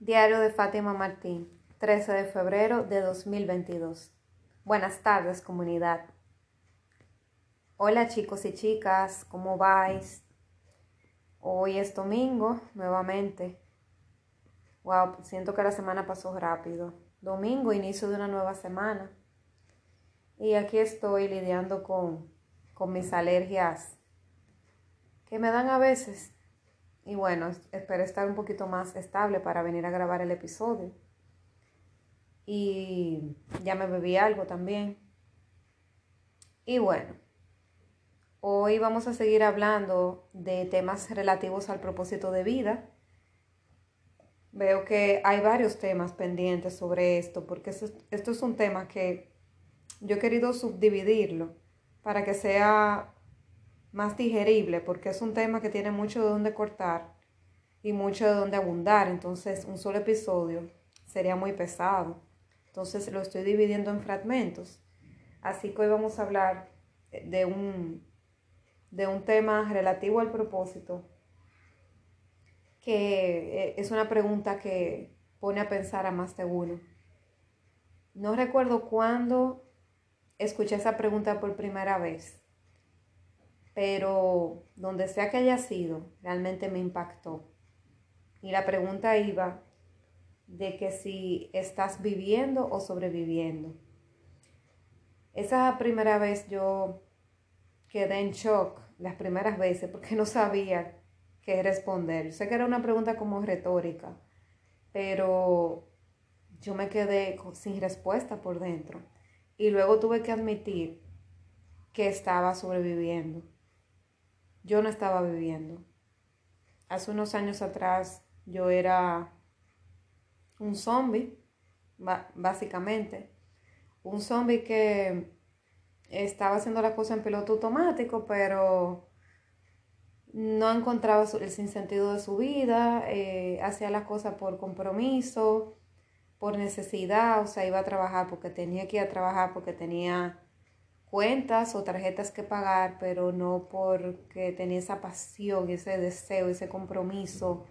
Diario de Fátima Martín, 13 de febrero de 2022. Buenas tardes, comunidad. Hola chicos y chicas, ¿cómo vais? Hoy es domingo, nuevamente. Wow, siento que la semana pasó rápido. Domingo, inicio de una nueva semana. Y aquí estoy lidiando con, con mis alergias que me dan a veces y bueno, espero estar un poquito más estable para venir a grabar el episodio. Y ya me bebí algo también. Y bueno, hoy vamos a seguir hablando de temas relativos al propósito de vida. Veo que hay varios temas pendientes sobre esto, porque esto, esto es un tema que yo he querido subdividirlo para que sea más digerible, porque es un tema que tiene mucho de dónde cortar y mucho de dónde abundar. Entonces, un solo episodio sería muy pesado. Entonces, lo estoy dividiendo en fragmentos. Así que hoy vamos a hablar de un, de un tema relativo al propósito, que eh, es una pregunta que pone a pensar a más de uno. No recuerdo cuándo escuché esa pregunta por primera vez pero donde sea que haya sido, realmente me impactó. Y la pregunta iba de que si estás viviendo o sobreviviendo. Esa primera vez yo quedé en shock, las primeras veces, porque no sabía qué responder. sé que era una pregunta como retórica, pero yo me quedé sin respuesta por dentro. Y luego tuve que admitir que estaba sobreviviendo yo no estaba viviendo. Hace unos años atrás yo era un zombie, básicamente. Un zombie que estaba haciendo las cosas en piloto automático, pero no encontraba el sinsentido de su vida, eh, hacía las cosas por compromiso, por necesidad, o sea, iba a trabajar porque tenía que ir a trabajar, porque tenía cuentas o tarjetas que pagar, pero no porque tenía esa pasión, ese deseo, ese compromiso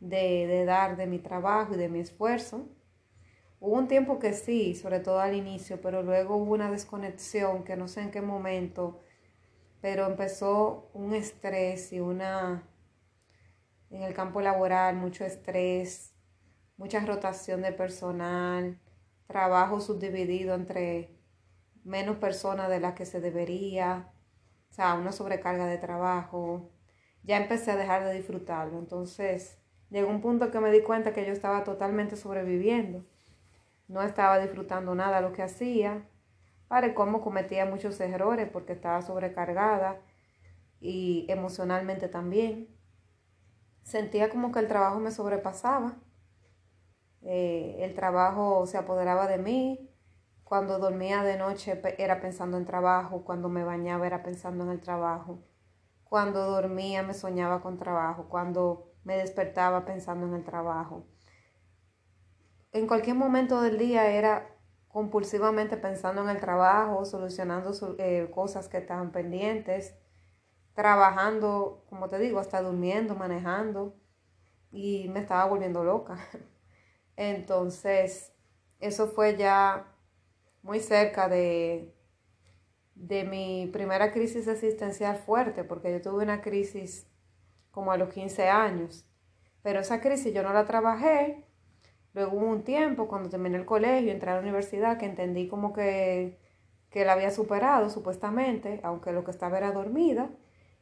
de, dar de mi trabajo y de mi esfuerzo. Hubo un tiempo que sí, sobre todo al inicio, pero luego hubo una desconexión que no sé en qué momento, pero empezó un estrés y una, en el campo laboral, mucho estrés, mucha rotación de personal, trabajo subdividido entre menos personas de las que se debería, o sea, una sobrecarga de trabajo. Ya empecé a dejar de disfrutarlo. Entonces, llegó un punto que me di cuenta que yo estaba totalmente sobreviviendo. No estaba disfrutando nada lo que hacía. Para cómo cometía muchos errores porque estaba sobrecargada y emocionalmente también. Sentía como que el trabajo me sobrepasaba. Eh, el trabajo se apoderaba de mí, cuando dormía de noche era pensando en trabajo, cuando me bañaba era pensando en el trabajo, cuando dormía me soñaba con trabajo, cuando me despertaba pensando en el trabajo. En cualquier momento del día era compulsivamente pensando en el trabajo, solucionando eh, cosas que estaban pendientes, trabajando, como te digo, hasta durmiendo, manejando, y me estaba volviendo loca. Entonces, eso fue ya muy cerca de, de mi primera crisis existencial fuerte, porque yo tuve una crisis como a los 15 años, pero esa crisis yo no la trabajé. Luego hubo un tiempo, cuando terminé el colegio, entré a la universidad, que entendí como que, que la había superado supuestamente, aunque lo que estaba era dormida,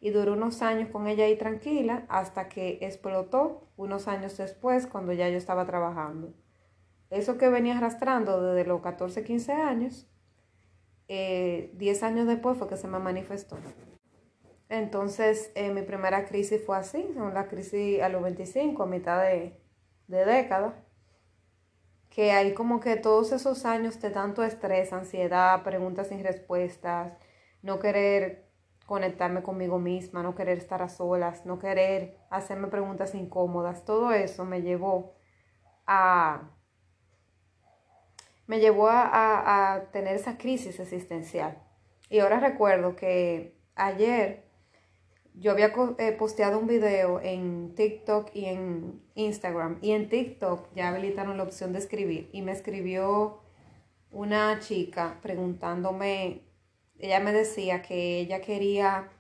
y duró unos años con ella ahí tranquila, hasta que explotó unos años después, cuando ya yo estaba trabajando. Eso que venía arrastrando desde los 14, 15 años, 10 eh, años después fue que se me manifestó. Entonces, eh, mi primera crisis fue así, la crisis a los 25, a mitad de, de década, que hay como que todos esos años de tanto estrés, ansiedad, preguntas sin respuestas, no querer conectarme conmigo misma, no querer estar a solas, no querer hacerme preguntas incómodas, todo eso me llevó a me llevó a, tener esa crisis existencial. Y ahora recuerdo que ayer yo había eh, posteado un video en TikTok y en Instagram. Y en TikTok ya habilitaron la opción de escribir. Y me escribió una chica preguntándome, ella me decía que ella quería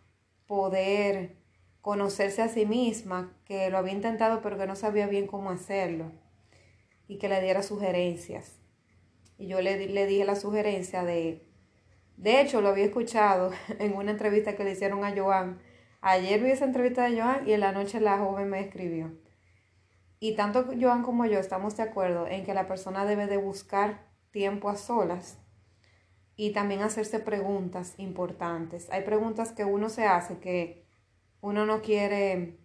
poder conocerse a sí misma, que lo había intentado pero que no sabía bien cómo hacerlo. Y que le diera sugerencias. Y yo le, le dije la sugerencia de... De hecho, lo había escuchado en una entrevista que le hicieron a Joan Ayer vi esa entrevista de Joan y en la noche la joven me escribió. Y tanto Joan como yo estamos de acuerdo en que la persona debe de buscar tiempo a solas y también hacerse preguntas importantes. Hay preguntas que uno se hace que uno no quiere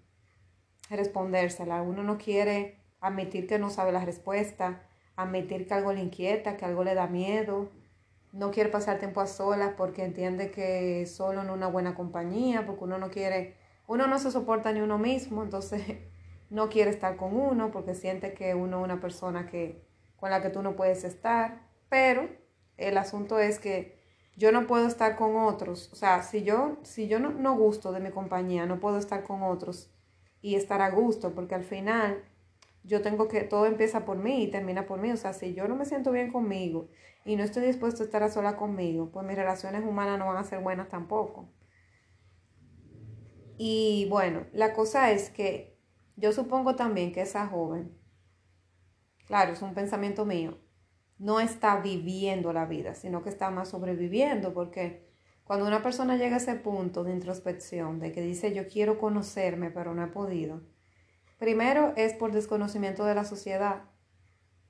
respondérsela, uno no quiere admitir que no sabe la respuesta, admitir que algo le inquieta, que algo le da miedo, no quiere pasar tiempo a solas porque entiende que solo en una buena compañía, porque uno no quiere, uno no se soporta ni uno mismo, entonces no quiere estar con uno porque siente que uno es una persona que, con la que tú no puedes estar, pero el asunto es que yo no puedo estar con otros, o sea, si yo, si yo no, no gusto de mi compañía, no puedo estar con otros y estar a gusto, porque al final yo tengo que, todo empieza por mí y termina por mí. O sea, si yo no me siento bien conmigo y no estoy dispuesto a estar a sola conmigo, pues mis relaciones humanas no van a ser buenas tampoco. Y bueno, la cosa es que yo supongo también que esa joven, claro, es un pensamiento mío, no está viviendo la vida, sino que está más sobreviviendo, porque cuando una persona llega a ese punto de introspección, de que dice yo quiero conocerme, pero no he podido, Primero es por desconocimiento de la sociedad,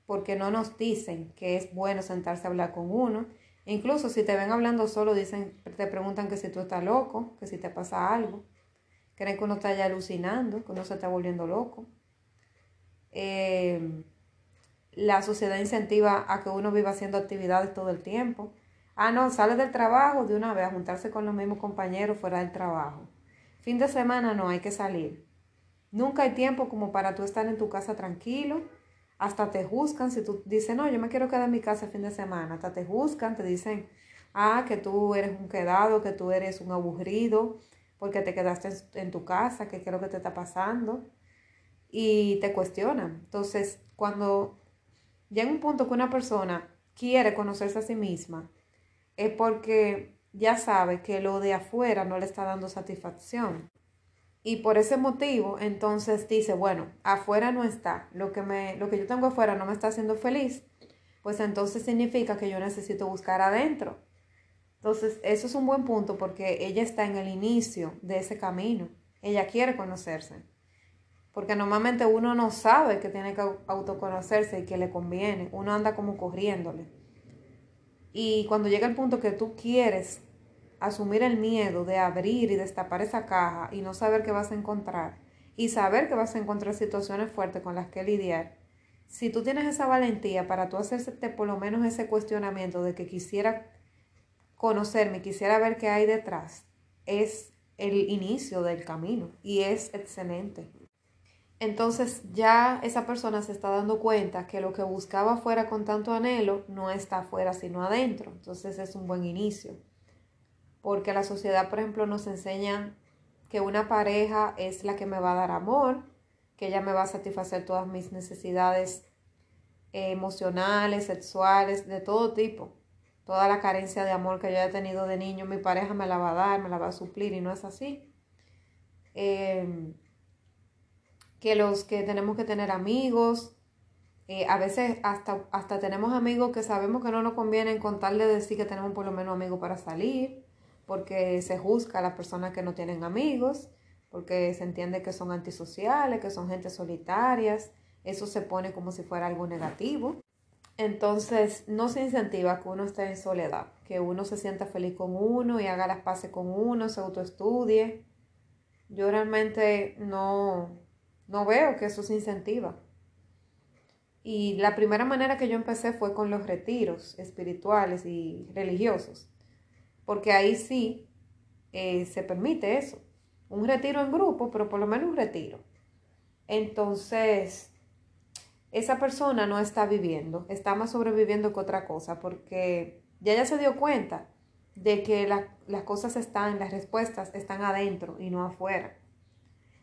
porque no nos dicen que es bueno sentarse a hablar con uno. incluso si te ven hablando solo, dicen, te preguntan que si tú estás loco, que si te pasa algo. Creen que uno está ya alucinando, que uno se está volviendo loco. Eh, la sociedad incentiva a que uno viva haciendo actividades todo el tiempo. Ah, no, sale del trabajo de una vez a juntarse con los mismos compañeros fuera del trabajo. Fin de semana no hay que salir. Nunca hay tiempo como para tú estar en tu casa tranquilo. Hasta te juzgan si tú dices, no, yo me quiero quedar en mi casa el fin de semana. Hasta te juzgan, te dicen, ah, que tú eres un quedado, que tú eres un aburrido, porque te quedaste en tu casa, que qué es lo que te está pasando. Y te cuestionan. Entonces, cuando llega un punto que una persona quiere conocerse a sí misma, es porque ya sabe que lo de afuera no le está dando satisfacción. Y por ese motivo, entonces dice, bueno, afuera no está, lo que, me, lo que yo tengo afuera no me está haciendo feliz, pues entonces significa que yo necesito buscar adentro. Entonces, eso es un buen punto porque ella está en el inicio de ese camino. Ella quiere conocerse. Porque normalmente uno no sabe que tiene que autoconocerse y que le conviene. Uno anda como corriéndole. Y cuando llega el punto que tú quieres asumir el miedo de abrir y destapar esa caja y no saber qué vas a encontrar y saber que vas a encontrar situaciones fuertes con las que lidiar, si tú tienes esa valentía para tú hacerte por lo menos ese cuestionamiento de que quisiera conocerme, quisiera ver qué hay detrás, es el inicio del camino y es excelente. Entonces ya esa persona se está dando cuenta que lo que buscaba afuera con tanto anhelo no está afuera sino adentro. Entonces es un buen inicio porque la sociedad, por ejemplo, nos enseña que una pareja es la que me va a dar amor, que ella me va a satisfacer todas mis necesidades emocionales, sexuales, de todo tipo. Toda la carencia de amor que yo haya tenido de niño, mi pareja me la va a dar, me la va a suplir y no es así. Em, que los que tenemos que tener amigos, eh, a veces hasta, hasta tenemos amigos que sabemos que no nos conviene contarle decir que tenemos por lo menos amigos para salir porque se juzga a las personas que no tienen amigos, porque se entiende que son antisociales, que son gente solitarias, eso se pone como si fuera algo negativo. Entonces, no se incentiva que uno esté en soledad, que uno se sienta feliz con uno y haga las paces con uno, se autoestudie. Yo realmente no, no veo que eso se incentiva. Y la primera manera que yo empecé fue con los retiros espirituales y religiosos porque ahí sí eh, se permite eso. Un retiro en grupo, pero por lo menos un retiro. Entonces, esa persona no está viviendo, está más sobreviviendo que otra cosa, porque ya se dio cuenta de que las cosas están, las respuestas están adentro y no afuera.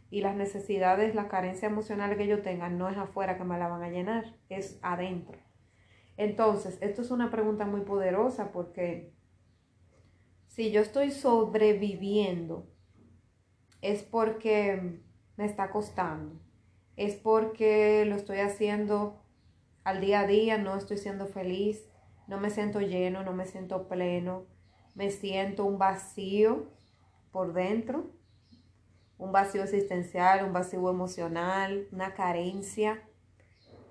Y las necesidades, la carencia emocional que yo tenga no es afuera que me la van a llenar, es adentro. Entonces, esto es una pregunta muy poderosa porque si yo estoy sobreviviendo, es porque me está costando, es porque lo estoy haciendo al día a día, no estoy siendo feliz, no me siento lleno, no me siento pleno, me siento un vacío por dentro, un vacío existencial, un vacío emocional, una carencia.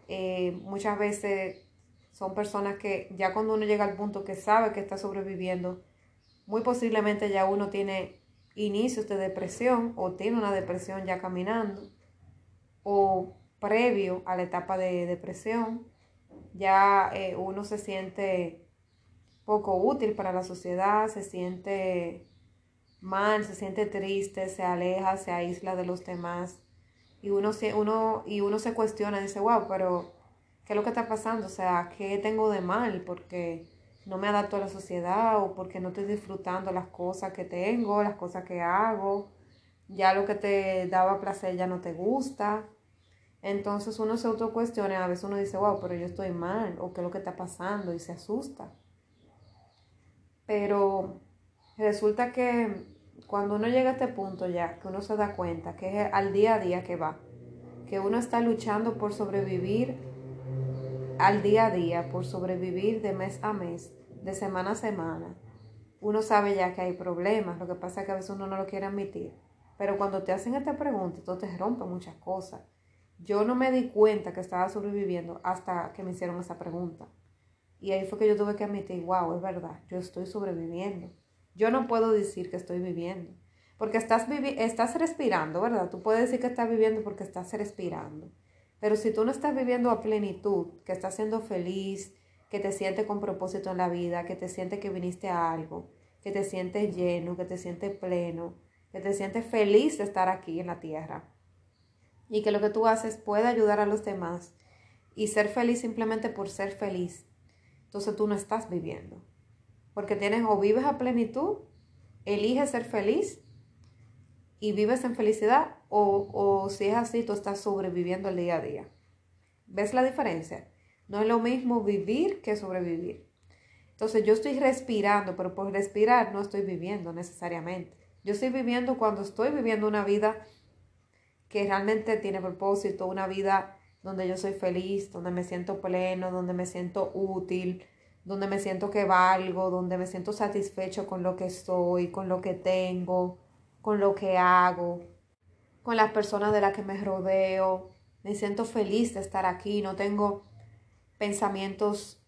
Eh, muchas veces son personas que ya cuando uno llega al punto que sabe que está sobreviviendo, muy posiblemente ya uno tiene inicios de depresión o tiene una depresión ya caminando o previo a la etapa de depresión, ya eh, uno se siente poco útil para la sociedad, se siente mal, se siente triste, se aleja, se aísla de los demás y uno, uno, y uno se cuestiona, dice, wow, pero ¿qué es lo que está pasando? O sea, ¿qué tengo de mal? Porque no me adapto a la sociedad o porque no estoy disfrutando las cosas que tengo, las cosas que hago. Ya lo que te daba placer ya no te gusta. Entonces uno se autocuestiona, a veces uno dice, wow, pero yo estoy mal, o qué es lo que está pasando, y se asusta. Pero resulta que cuando uno llega a este punto ya, que uno se da cuenta, que es al día a día que va, que uno está luchando por sobrevivir al día a día, por sobrevivir de mes a mes, de semana a semana, uno sabe ya que hay problemas, lo que pasa es que a veces uno no lo quiere admitir. Pero cuando te hacen esta pregunta, todo te rompe muchas cosas. Yo no me di cuenta que estaba sobreviviendo hasta que me hicieron esa pregunta. Y ahí fue que yo tuve que admitir, wow, es verdad, yo estoy sobreviviendo. Yo no puedo decir que estoy viviendo. Porque estás, estás respirando, ¿verdad? Tú puedes decir que estás viviendo porque estás respirando. Pero si tú no estás viviendo a plenitud, que estás siendo feliz, que te sientes con propósito en la vida, que te sientes que viniste a algo, que te sientes lleno, que te sientes pleno, que te sientes feliz de estar aquí en la tierra y que lo que tú haces puede ayudar a los demás y ser feliz simplemente por ser feliz, entonces tú no estás viviendo. Porque tienes o vives a plenitud, eliges ser feliz y vives en felicidad o, o si es así, tú estás sobreviviendo el día a día. ¿Ves la diferencia? No es lo mismo vivir que sobrevivir. Entonces yo estoy respirando, pero por respirar no estoy viviendo necesariamente. Yo estoy viviendo cuando estoy viviendo una vida que realmente tiene propósito, una vida donde yo soy feliz, donde me siento pleno, donde me siento útil, donde me siento que valgo, donde me siento satisfecho con lo que soy, con lo que tengo, con lo que hago, con las personas de las que me rodeo. Me siento feliz de estar aquí, no tengo pensamientos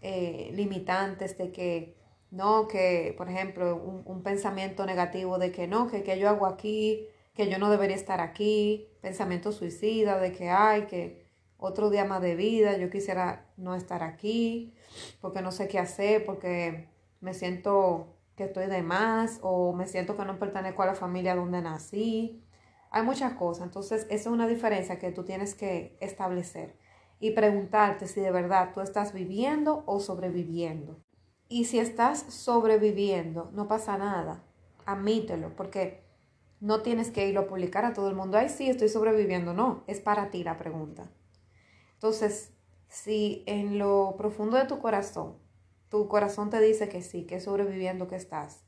eh, limitantes de que no, que por ejemplo un, pensamiento negativo de que no, que, que yo hago aquí, que yo no debería estar aquí, pensamiento suicida de que hay, que otro día más de vida, yo quisiera no estar aquí, porque no sé qué hacer, porque me siento que estoy de más o me siento que no pertenezco a la familia donde nací. Hay muchas cosas, entonces esa es una diferencia que tú tienes que establecer y preguntarte si de verdad tú estás viviendo o sobreviviendo. Y si estás sobreviviendo, no pasa nada, admítelo, porque no tienes que irlo a publicar a todo el mundo. Ay, sí, estoy sobreviviendo. No, es para ti la pregunta. Entonces, si en lo profundo de tu corazón, tu corazón te dice que sí, que sobreviviendo que estás,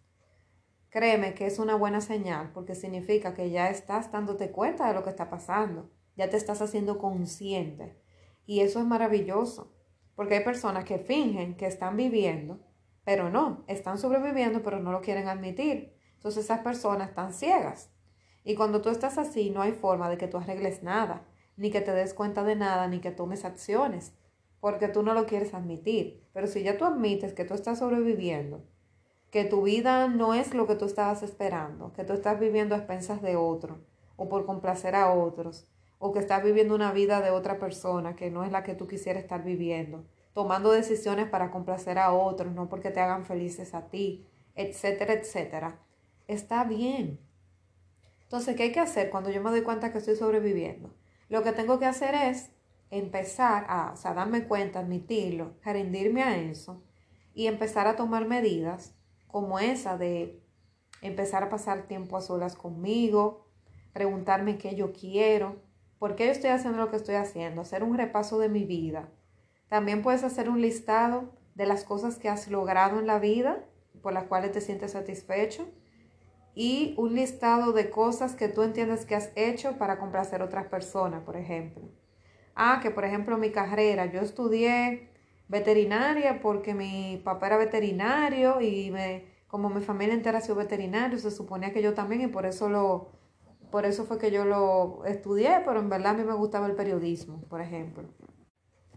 créeme que es una buena señal porque significa que ya estás dándote cuenta de lo que está pasando, ya te estás haciendo consciente. Y eso es maravilloso, porque hay personas que fingen que están viviendo, pero no, están sobreviviendo, pero no lo quieren admitir. Entonces esas personas están ciegas. Y cuando tú estás así, no hay forma de que tú arregles nada, ni que te des cuenta de nada, ni que tomes acciones, porque tú no lo quieres admitir. Pero si ya tú admites que tú estás sobreviviendo, que tu vida no es lo que tú estabas esperando, que tú estás viviendo a expensas de otro, o por complacer a otros, o que estás viviendo una vida de otra persona que no es la que tú quisieras estar viviendo, tomando decisiones para complacer a otros, no porque te hagan felices a ti, etcétera, etcétera está bien. Entonces, ¿qué hay que hacer cuando yo me doy cuenta que estoy sobreviviendo? Lo que tengo que hacer es empezar a, o sea, darme cuenta, admitirlo, rendirme a eso y empezar a tomar medidas como esa de empezar a pasar tiempo a solas conmigo, preguntarme qué yo quiero, por qué yo estoy haciendo lo que estoy haciendo, hacer un repaso de mi vida. También puedes hacer un listado de las cosas que has logrado en la vida, por las cuales te sientes satisfecho, y un listado de cosas que tú entiendes que has hecho para complacer a otras personas, por ejemplo. Ah, que por ejemplo mi carrera, yo estudié veterinaria porque mi papá era veterinario y me, como mi familia entera ha sido veterinario, se suponía que yo también y por eso lo, por eso fue que yo lo estudié, pero en verdad a mí me gustaba el periodismo, por ejemplo.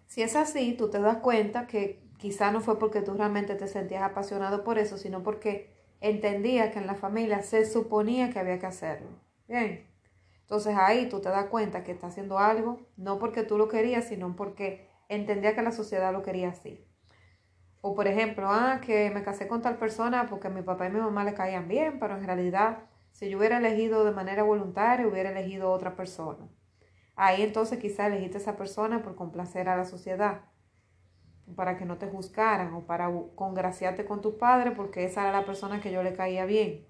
Si es así, tú te das cuenta que quizá no fue porque tú realmente te sentías apasionado por eso, sino porque entendía que en la familia se suponía que había que hacerlo. Bien. Entonces ahí tú te das cuenta que está haciendo algo, no porque tú lo querías, sino porque entendía que la sociedad lo quería así. O por ejemplo, ah, que me casé con tal persona porque mi papá y mi mamá le caían bien, pero en realidad si yo hubiera elegido de manera voluntaria, hubiera elegido otra persona. Ahí entonces quizá elegiste a esa persona por complacer a la sociedad, para que no te juzgaran o para congraciarte con tu padre porque esa era la persona que yo le caía bien.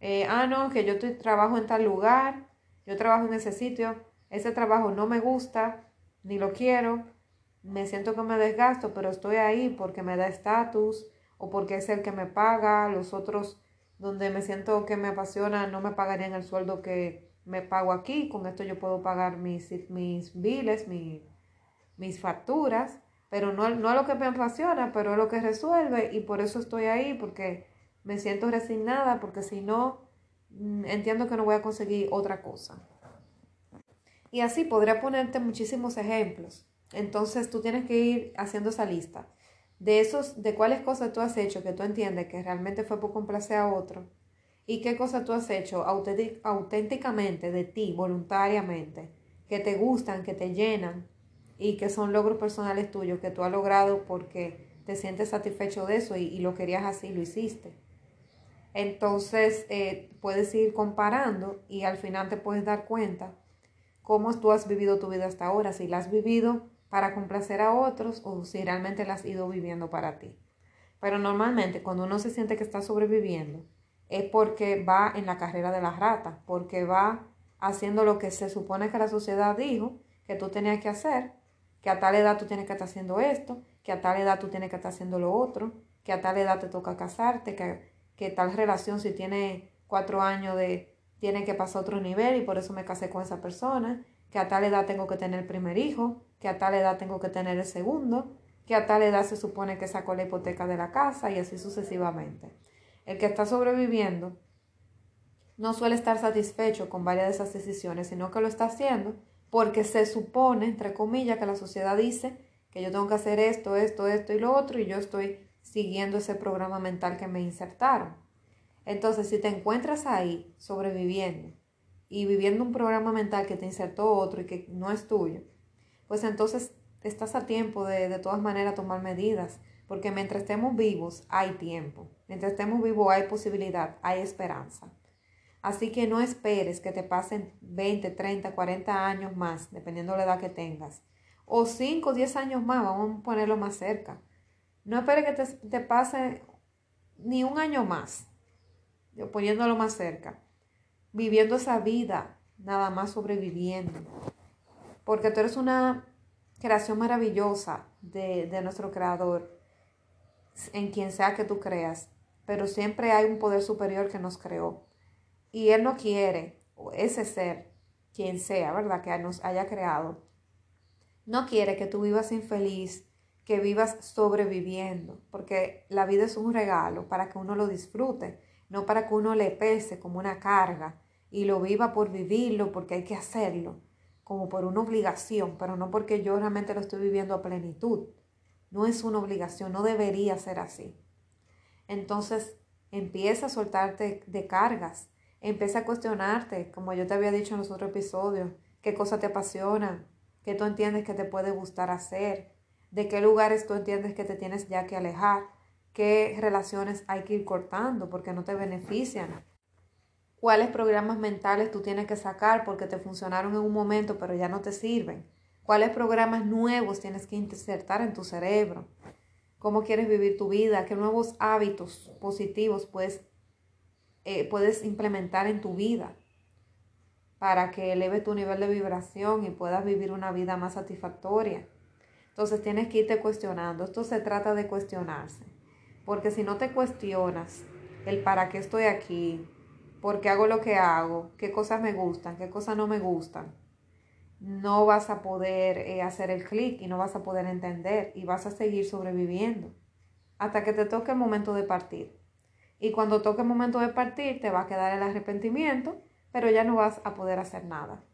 Eh, ah, no, que yo trabajo en tal lugar, yo trabajo en ese sitio, ese trabajo no me gusta, ni lo quiero, me siento que me desgasto, pero estoy ahí porque me da estatus o porque es el que me paga, los otros donde me siento que me apasiona no me pagarían el sueldo que me pago aquí, con esto yo puedo pagar mis, mis biles, mis facturas, pero no, no es lo que me apasiona, pero es lo que resuelve y por eso estoy ahí, porque me siento resignada, porque si no, entiendo que no voy a conseguir otra cosa. Y así podría ponerte muchísimos ejemplos. Entonces tú tienes que ir haciendo esa lista de esos, de cuáles cosas tú has hecho que tú entiendes que realmente fue por complacer a otro y qué cosas tú has hecho auténticamente de ti, voluntariamente, que te gustan, que te llenan y que son logros personales tuyos que tú has logrado porque te sientes satisfecho de eso y, lo querías así, lo hiciste. Entonces eh, puedes ir comparando y al final te puedes dar cuenta cómo tú has vivido tu vida hasta ahora, si la has vivido para complacer a otros o si realmente la has ido viviendo para ti. Pero normalmente cuando uno se siente que está sobreviviendo es porque va en la carrera de las ratas, porque va haciendo lo que se supone que la sociedad dijo que tú tenías que hacer, que a tal edad tú tienes que estar haciendo esto, que a tal edad tú tienes que estar haciendo lo otro, que a tal edad te toca casarte, que, que tal relación si tiene cuatro años de tiene que pasar a otro nivel y por eso me casé con esa persona, que a tal edad tengo que tener el primer hijo, que a tal edad tengo que tener el segundo, que a tal edad se supone que sacó la hipoteca de la casa y así sucesivamente. El que está sobreviviendo no suele estar satisfecho con varias de esas decisiones, sino que lo está haciendo porque se supone, entre comillas, que la sociedad dice que yo tengo que hacer esto, esto, esto y lo otro, y yo estoy siguiendo ese programa mental que me insertaron. Entonces, si te encuentras ahí sobreviviendo y viviendo un programa mental que te insertó otro y que no es tuyo, pues entonces estás a tiempo de de todas maneras tomar medidas, porque mientras estemos vivos hay tiempo, mientras estemos vivos hay posibilidad, hay esperanza. Así que no esperes que te pasen 20, 30, 40 años más, dependiendo de la edad que tengas, o 5, 10 años más, vamos a ponerlo más cerca. No esperes que te, te pase ni un año más, poniéndolo más cerca, viviendo esa vida, nada más sobreviviendo porque tú eres una creación maravillosa de, nuestro creador, en quien sea que tú creas, pero siempre hay un poder superior que nos creó. Y Él no quiere, ese ser, quien sea, ¿verdad? Que nos haya creado, no quiere que tú vivas infeliz, que vivas sobreviviendo, porque la vida es un regalo para que uno lo disfrute, no para que uno le pese como una carga y lo viva por vivirlo, porque hay que hacerlo como por una obligación, pero no porque yo realmente lo estoy viviendo a plenitud. No es una obligación, no debería ser así. Entonces, empieza a soltarte de cargas, empieza a cuestionarte, como yo te había dicho en los otros episodios, qué cosas te apasionan, qué tú entiendes que te puede gustar hacer, de qué lugares tú entiendes que te tienes ya que alejar, qué relaciones hay que ir cortando porque no te benefician, cuáles programas mentales tú tienes que sacar porque te funcionaron en un momento pero ya no te sirven, cuáles programas nuevos tienes que insertar en tu cerebro. cómo quieres vivir tu vida, qué nuevos hábitos positivos puedes, eh, puedes implementar en tu vida para que eleve tu nivel de vibración y puedas vivir una vida más satisfactoria. Entonces tienes que irte cuestionando. Esto se trata de cuestionarse. Porque si no te cuestionas el para qué estoy aquí, por qué hago lo que hago, qué cosas me gustan, qué cosas no me gustan, no vas a poder eh, hacer el clic y no vas a poder entender y vas a seguir sobreviviendo hasta que te toque el momento de partir. Y cuando toque el momento de partir te va a quedar el arrepentimiento, pero ya no vas a poder hacer nada.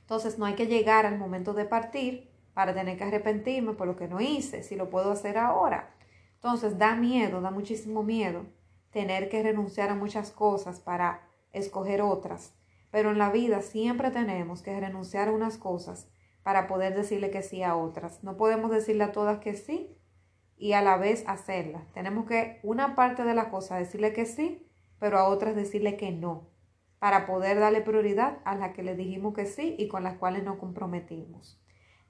Entonces no hay que llegar al momento de partir para tener que arrepentirme por lo que no hice, si lo puedo hacer ahora. Entonces da miedo, da muchísimo miedo tener que renunciar a muchas cosas para escoger otras pero en la vida siempre tenemos que renunciar a unas cosas para poder decirle que sí a otras. No podemos decirle a todas que sí y a la vez hacerlas. Tenemos que una parte de la cosa decirle que sí, pero a otras decirle que no, para poder darle prioridad a las que le dijimos que sí y con las cuales nos comprometimos.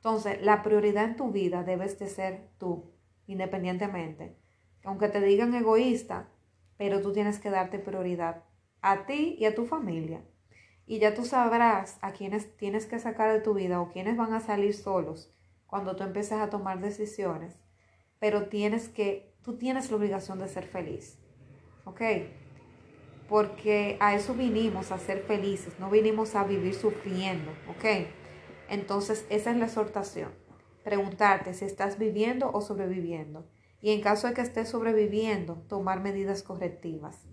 Entonces, la prioridad en tu vida debes de ser tú, independientemente. Aunque te digan egoísta, pero tú tienes que darte prioridad a ti y a tu familia y ya tú sabrás a quiénes tienes que sacar de tu vida o quiénes van a salir solos cuando tú empieces a tomar decisiones, pero tienes que, tú tienes la obligación de ser feliz, ¿ok? Porque a eso vinimos, a ser felices, no vinimos a vivir sufriendo, ¿ok? Entonces, esa es la exhortación. Preguntarte si estás viviendo o sobreviviendo. Y en caso de que estés sobreviviendo, tomar medidas correctivas.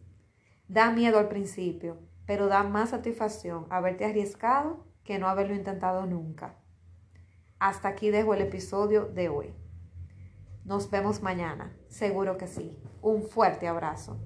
Da miedo al principio, pero da más satisfacción haberte arriesgado que no haberlo intentado nunca. Hasta aquí dejo el episodio de hoy. Nos vemos mañana, seguro que sí. Un fuerte abrazo.